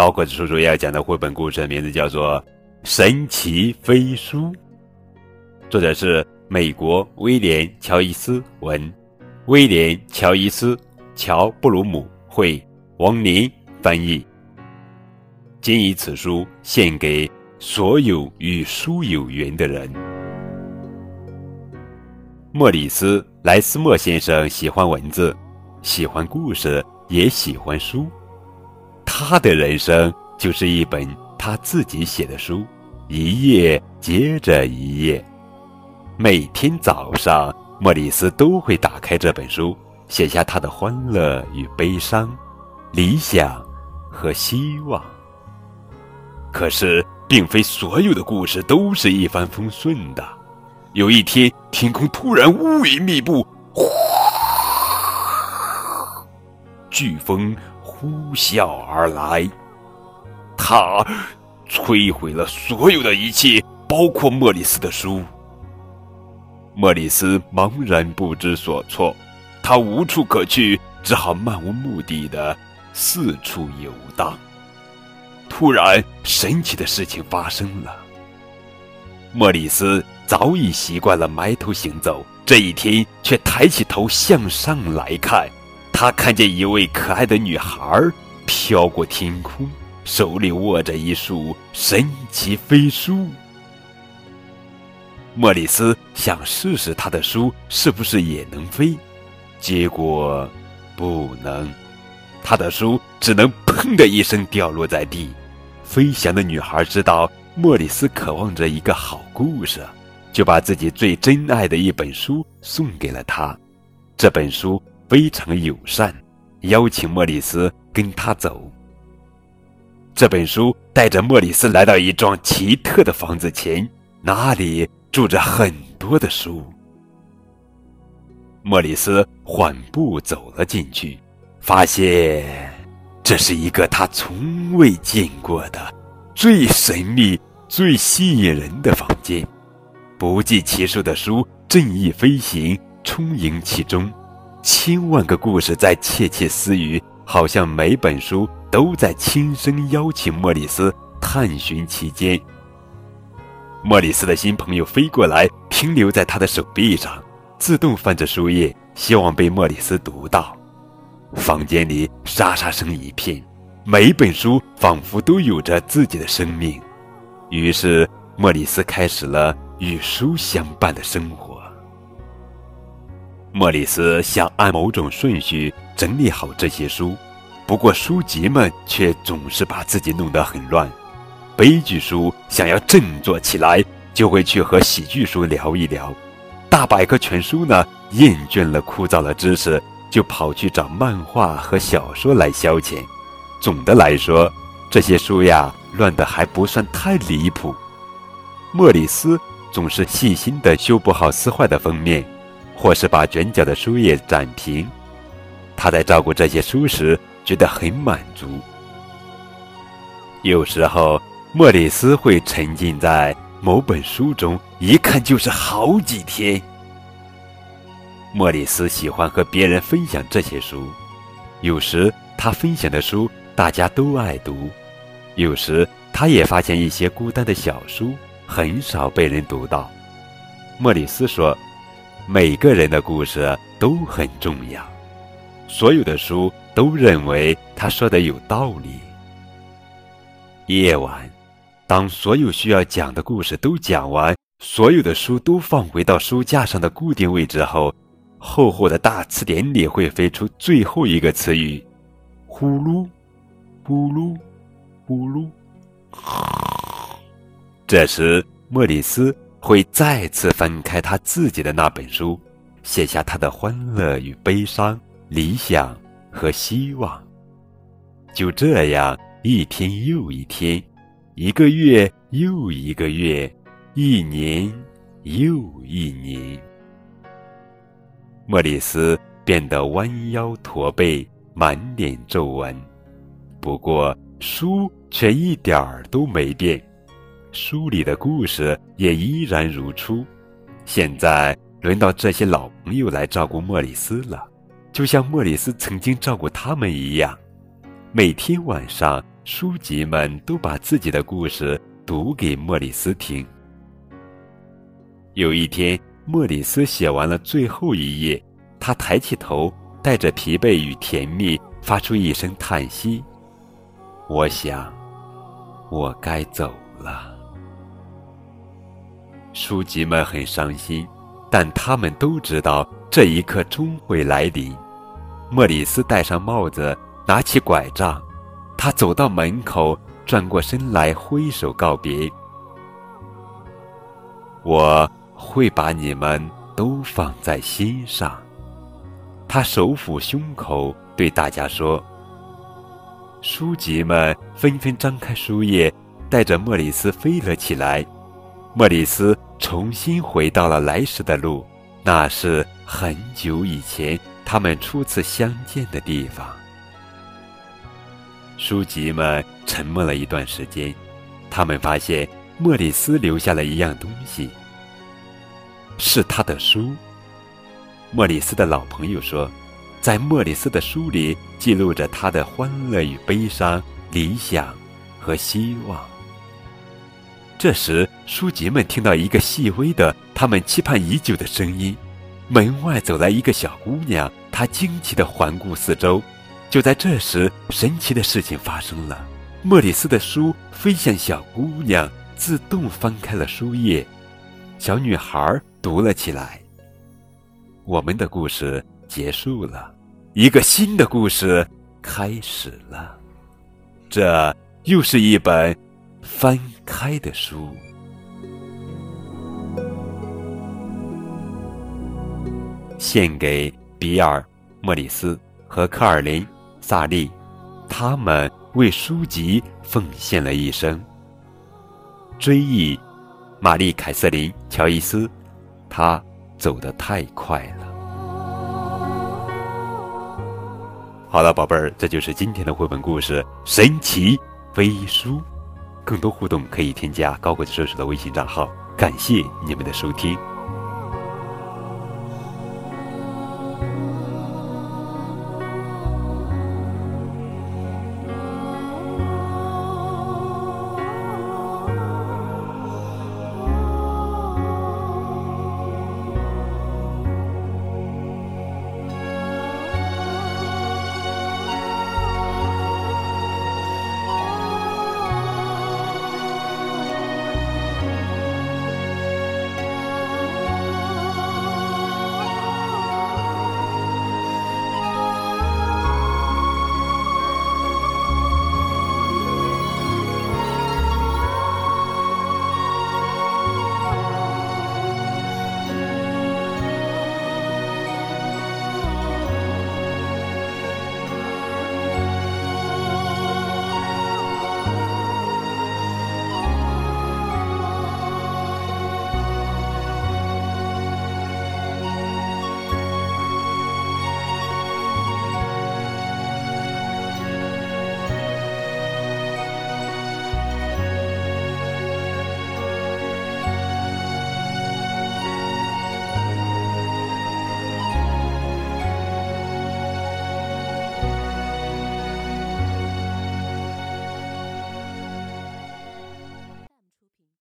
高个子叔叔要讲的绘本故事名字叫做《神奇飞书》，作者是美国威廉·乔伊斯文，威廉·乔伊斯、乔布鲁姆绘，王林翻译。仅以此书献给所有与书有缘的人。莫里斯·莱斯莫先生喜欢文字，喜欢故事，也喜欢书。他的人生就是一本他自己写的书，一页接着一页。每天早上，莫里斯都会打开这本书，写下他的欢乐与悲伤、理想和希望。可是，并非所有的故事都是一帆风顺的。有一天，天空突然乌云密布，呼，飓风呼啸而来，它摧毁了所有的一切，包括莫里斯的书。莫里斯茫然不知所措，他无处可去，只好漫无目的的四处游荡。突然，神奇的事情发生了，莫里斯。早已习惯了埋头行走，这一天却抬起头向上来看。他看见一位可爱的女孩飘过天空，手里握着一束神奇飞书。莫里斯想试试他的书是不是也能飞，结果不能，他的书只能“砰”的一声掉落在地。飞翔的女孩知道莫里斯渴望着一个好故事。就把自己最珍爱的一本书送给了他。这本书非常友善，邀请莫里斯跟他走。这本书带着莫里斯来到一幢奇特的房子前，那里住着很多的书。莫里斯缓步走了进去，发现这是一个他从未见过的、最神秘、最吸引人的房间。不计其数的书正义飞行，充盈其中，千万个故事在窃窃私语，好像每本书都在轻声邀请莫里斯探寻其间。莫里斯的新朋友飞过来，停留在他的手臂上，自动翻着书页，希望被莫里斯读到。房间里沙沙声一片，每本书仿佛都有着自己的生命。于是莫里斯开始了。与书相伴的生活。莫里斯想按某种顺序整理好这些书，不过书籍们却总是把自己弄得很乱。悲剧书想要振作起来，就会去和喜剧书聊一聊；大百科全书呢，厌倦了枯燥的知识，就跑去找漫画和小说来消遣。总的来说，这些书呀，乱得还不算太离谱。莫里斯。总是细心地修补好撕坏的封面，或是把卷角的书页展平。他在照顾这些书时觉得很满足。有时候，莫里斯会沉浸在某本书中，一看就是好几天。莫里斯喜欢和别人分享这些书，有时他分享的书大家都爱读，有时他也发现一些孤单的小书。很少被人读到，莫里斯说：“每个人的故事都很重要。”所有的书都认为他说的有道理。夜晚，当所有需要讲的故事都讲完，所有的书都放回到书架上的固定位置后，厚厚的大词典里会飞出最后一个词语：“呼噜，呼噜，呼噜。”这时，莫里斯会再次翻开他自己的那本书，写下他的欢乐与悲伤、理想和希望。就这样，一天又一天，一个月又一个月，一年又一年。莫里斯变得弯腰驼背，满脸皱纹，不过书却一点儿都没变，书里的故事也依然如初。现在轮到这些老朋友来照顾莫里斯了，就像莫里斯曾经照顾他们一样。每天晚上，书籍们都把自己的故事读给莫里斯听。有一天，莫里斯写完了最后一页，他抬起头，带着疲惫与甜蜜，发出一声叹息：“我想，我该走了。”书籍们很伤心，但他们都知道这一刻终会来临。莫里斯戴上帽子。拿起拐杖，他走到门口，转过身来挥手告别。我会把你们都放在心上。他手抚胸口，对大家说：“书籍们纷纷张开书页，带着莫里斯飞了起来。莫里斯重新回到了来时的路，那是很久以前他们初次相见的地方。”书籍们沉默了一段时间，他们发现莫里斯留下了一样东西，是他的书。莫里斯的老朋友说，在莫里斯的书里记录着他的欢乐与悲伤、理想和希望。这时，书籍们听到一个细微的、他们期盼已久的声音，门外走来一个小姑娘，她惊奇地环顾四周。就在这时，神奇的事情发生了。莫里斯的书飞向小姑娘，自动翻开了书页。小女孩读了起来。我们的故事结束了，一个新的故事开始了。这又是一本翻开的书，献给比尔·莫里斯和科尔林。萨利，他们为书籍奉献了一生。追忆玛丽·凯瑟琳·乔伊斯，他走得太快了。好了，宝贝儿，这就是今天的绘本故事《神奇飞书》。更多互动可以添加高贵叔叔的微信账号。感谢你们的收听。